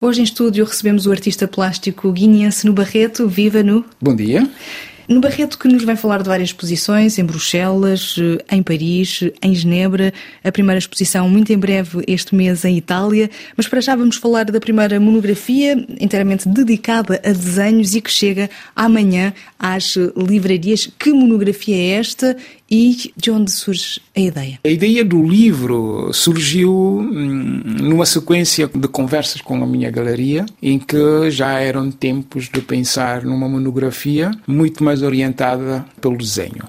Hoje em estúdio recebemos o artista plástico guineense no Barreto. Viva no. Bom dia. No Barreto, que nos vai falar de várias exposições, em Bruxelas, em Paris, em Genebra, a primeira exposição muito em breve este mês em Itália, mas para já vamos falar da primeira monografia inteiramente dedicada a desenhos e que chega amanhã às livrarias. Que monografia é esta e de onde surge a ideia? A ideia do livro surgiu hum, numa sequência de conversas com a minha galeria, em que já eram tempos de pensar numa monografia muito mais orientada pelo desenho.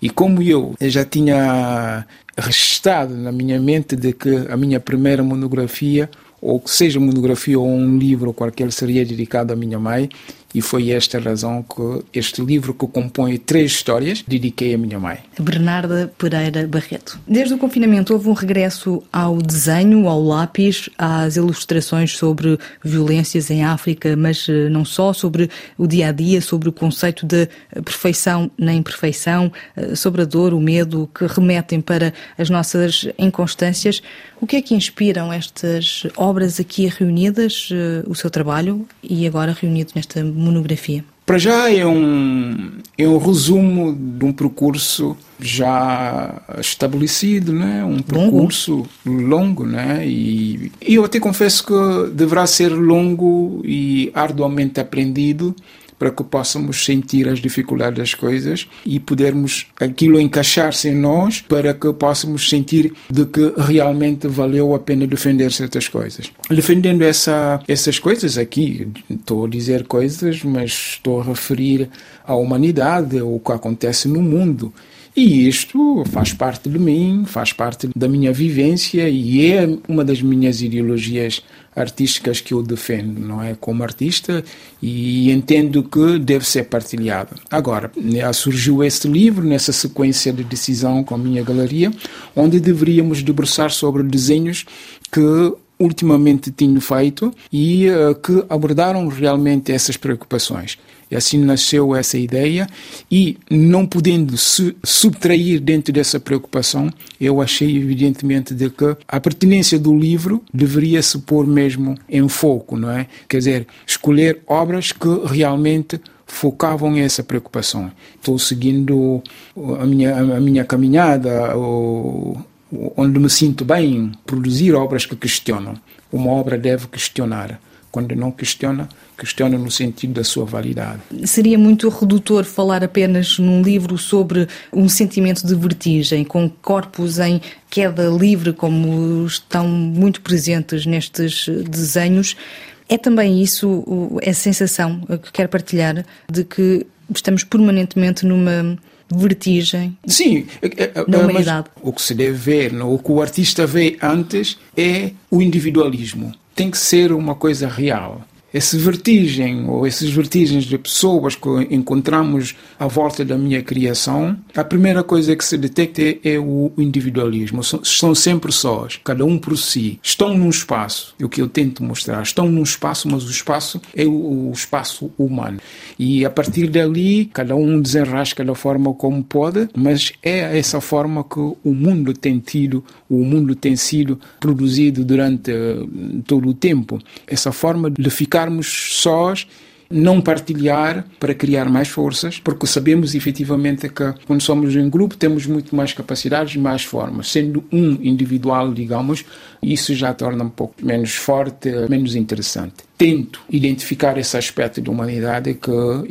E como eu já tinha registado na minha mente de que a minha primeira monografia, ou que seja monografia ou um livro qualquer, seria dedicado à minha mãe, e foi esta a razão que este livro, que compõe três histórias, dediquei à minha mãe. Bernarda Pereira Barreto. Desde o confinamento houve um regresso ao desenho, ao lápis, às ilustrações sobre violências em África, mas eh, não só, sobre o dia a dia, sobre o conceito de perfeição na imperfeição, eh, sobre a dor, o medo que remetem para as nossas inconstâncias. O que é que inspiram estas obras aqui reunidas, eh, o seu trabalho e agora reunido nesta monografia? Para já é um, é um resumo de um percurso já estabelecido, né? um percurso longo, longo né? e, e eu até confesso que deverá ser longo e arduamente aprendido para que possamos sentir as dificuldades das coisas e podermos aquilo encaixar-se em nós para que possamos sentir de que realmente valeu a pena defender certas coisas. Defendendo essa, essas coisas aqui, estou a dizer coisas, mas estou a referir à humanidade, o que acontece no mundo. E isto faz parte de mim, faz parte da minha vivência e é uma das minhas ideologias artísticas que eu defendo, não é? Como artista e entendo que deve ser partilhado. Agora, né, surgiu este livro nessa sequência de decisão com a minha galeria, onde deveríamos debruçar sobre desenhos que ultimamente tenho feito e uh, que abordaram realmente essas preocupações. E assim nasceu essa ideia e não podendo se subtrair dentro dessa preocupação, eu achei evidentemente de que a pertinência do livro deveria se pôr mesmo em foco, não é? Quer dizer, escolher obras que realmente focavam essa preocupação. Estou seguindo a minha, a minha caminhada, onde me sinto bem, produzir obras que questionam. Uma obra deve questionar. Quando não questiona, questiona no sentido da sua validade. Seria muito redutor falar apenas num livro sobre um sentimento de vertigem, com corpos em queda livre, como estão muito presentes nestes desenhos. É também isso a sensação que quero partilhar de que estamos permanentemente numa vertigem Sim, na humanidade. o que se deve ver, o que o artista vê antes é o individualismo tem que ser uma coisa real essa vertigem ou essas vertigens de pessoas que encontramos à volta da minha criação, a primeira coisa que se detecta é o individualismo. Estão sempre sós, cada um por si. Estão num espaço, é o que eu tento mostrar. Estão num espaço, mas o espaço é o espaço humano. E a partir dali, cada um desenrasca da forma como pode, mas é essa forma que o mundo tem tido, o mundo tem sido produzido durante eh, todo o tempo. Essa forma de ficar ficarmos sós não partilhar para criar mais forças, porque sabemos efetivamente que quando somos em grupo temos muito mais capacidades, mais formas. Sendo um individual, digamos, isso já torna um pouco menos forte, menos interessante tento identificar esse aspecto da humanidade que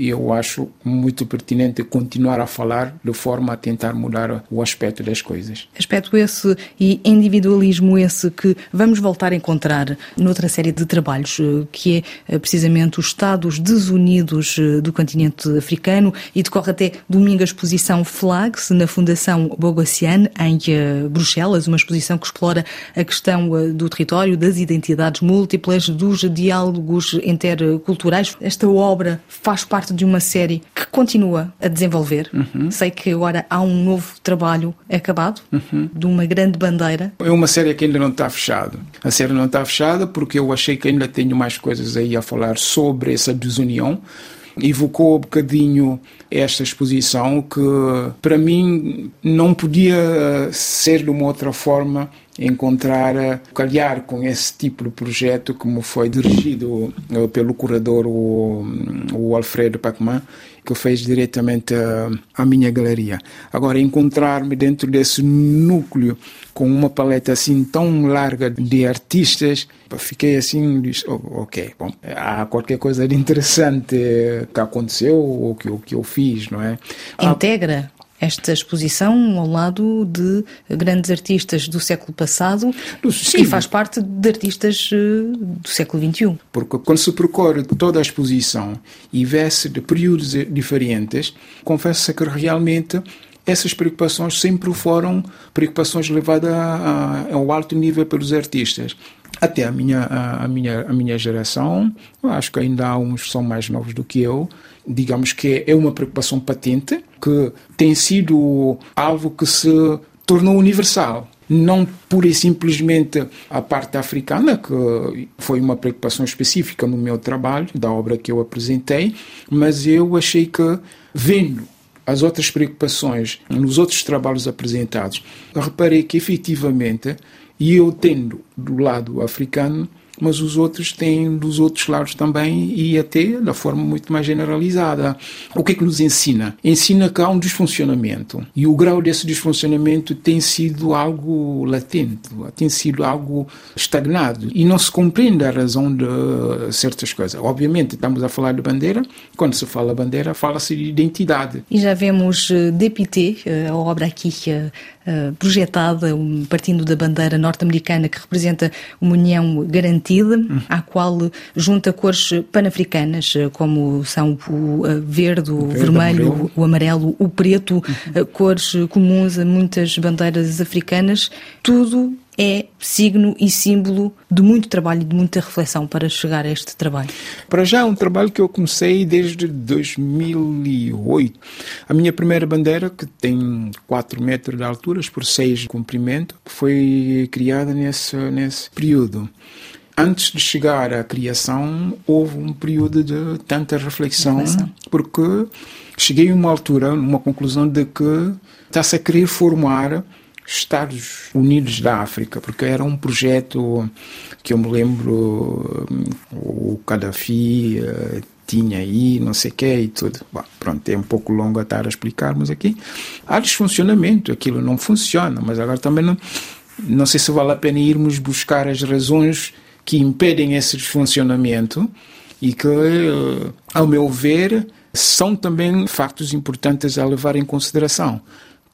eu acho muito pertinente continuar a falar de forma a tentar mudar o aspecto das coisas. Aspecto esse e individualismo esse que vamos voltar a encontrar noutra série de trabalhos, eh, que é eh, precisamente os Estados desunidos eh, do continente africano e decorre até domingo a exposição Flags na Fundação Bogossian em Bruxelas, uma exposição que explora a questão do território, das identidades múltiplas, dos diálogos diálogos interculturais. Esta obra faz parte de uma série que continua a desenvolver. Uhum. Sei que agora há um novo trabalho acabado, uhum. de uma grande bandeira. É uma série que ainda não está fechada. A série não está fechada porque eu achei que ainda tenho mais coisas aí a falar sobre essa desunião evocou um bocadinho esta exposição que para mim não podia ser de uma outra forma encontrar, calhar com esse tipo de projeto como foi dirigido pelo curador o, o Alfredo Pacman, que fez diretamente a, a minha galeria. Agora, encontrar-me dentro desse núcleo com uma paleta assim tão larga de artistas, fiquei assim, disse, oh, ok, bom, há qualquer coisa de interessante que aconteceu ou que, que eu fiz, não é? Integra esta exposição ao lado de grandes artistas do século passado Sim. e faz parte de artistas eh, do século XXI. Porque quando se percorre toda a exposição e vê-se de períodos diferentes, confessa que realmente essas preocupações sempre foram preocupações levadas a, a, ao alto nível pelos artistas. Até a minha, a, a, minha, a minha geração, acho que ainda há uns que são mais novos do que eu, digamos que é uma preocupação patente, que tem sido algo que se tornou universal não pura e simplesmente a parte africana, que foi uma preocupação específica no meu trabalho, da obra que eu apresentei, mas eu achei que, vendo as outras preocupações nos outros trabalhos apresentados, reparei que efetivamente, e eu tendo do lado africano, mas os outros têm dos outros lados também e até da forma muito mais generalizada. O que é que nos ensina? Ensina que há um desfuncionamento e o grau desse desfuncionamento tem sido algo latente, tem sido algo estagnado e não se compreende a razão de certas coisas. Obviamente, estamos a falar de bandeira, quando se fala bandeira, fala-se de identidade. E já vemos eh, DPT, eh, a obra aqui eh, projetada, partindo da bandeira norte-americana que representa uma união garantida uhum. à qual junta cores pan-africanas, como são o verde, o, o verde, vermelho, amarelo. o amarelo, o preto, uhum. cores comuns a muitas bandeiras africanas, tudo é signo e símbolo de muito trabalho e de muita reflexão para chegar a este trabalho? Para já é um trabalho que eu comecei desde 2008. A minha primeira bandeira, que tem 4 metros de altura por 6 de comprimento, foi criada nesse, nesse período antes de chegar à criação, houve um período de tanta reflexão, reflexão. porque cheguei a uma altura, numa conclusão de que está-se a querer formar Estados Unidos da África, porque era um projeto que eu me lembro, o Gaddafi uh, tinha aí, não sei o que e tudo. Bom, pronto, é um pouco longo a estar a explicarmos aqui. Há desfuncionamento, aquilo não funciona, mas agora também não, não sei se vale a pena irmos buscar as razões que impedem esse desfuncionamento e que, eh, ao meu ver, são também factos importantes a levar em consideração.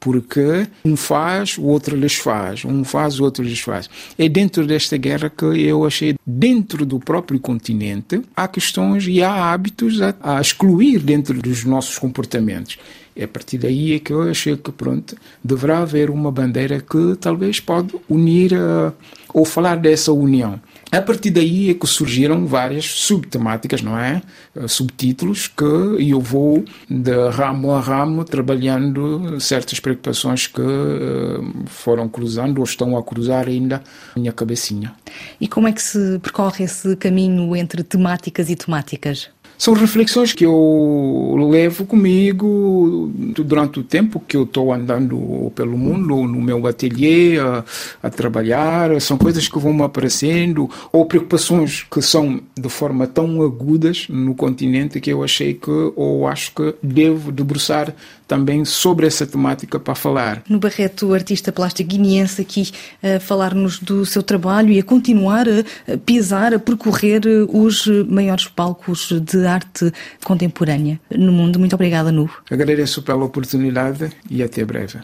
Porque um faz, o outro lhes faz, um faz, o outro lhes faz. É dentro desta guerra que eu achei, dentro do próprio continente, há questões e há hábitos a, a excluir dentro dos nossos comportamentos. É a partir daí é que eu achei que, pronto, deverá haver uma bandeira que talvez pode unir uh, ou falar dessa união. A partir daí é que surgiram várias subtemáticas, não é? Eh, subtítulos que eu vou de ramo a ramo trabalhando certas preocupações que eh, foram cruzando ou estão a cruzar ainda a minha cabecinha. E como é que se percorre esse caminho entre temáticas e temáticas? São reflexões que eu levo comigo durante o tempo que eu estou andando pelo mundo, no meu ateliê, a, a, trabalhar. São coisas que vão me aparecendo, ou preocupações que são de forma tão agudas no continente que eu achei que, ou acho que devo debruçar também sobre essa temática para falar. No Barreto, artista plástico guineense, aqui a falar-nos do seu trabalho e a continuar a pisar, a percorrer os maiores palcos de arte contemporânea no mundo. Muito obrigada, Nu. Agradeço pela oportunidade e até breve.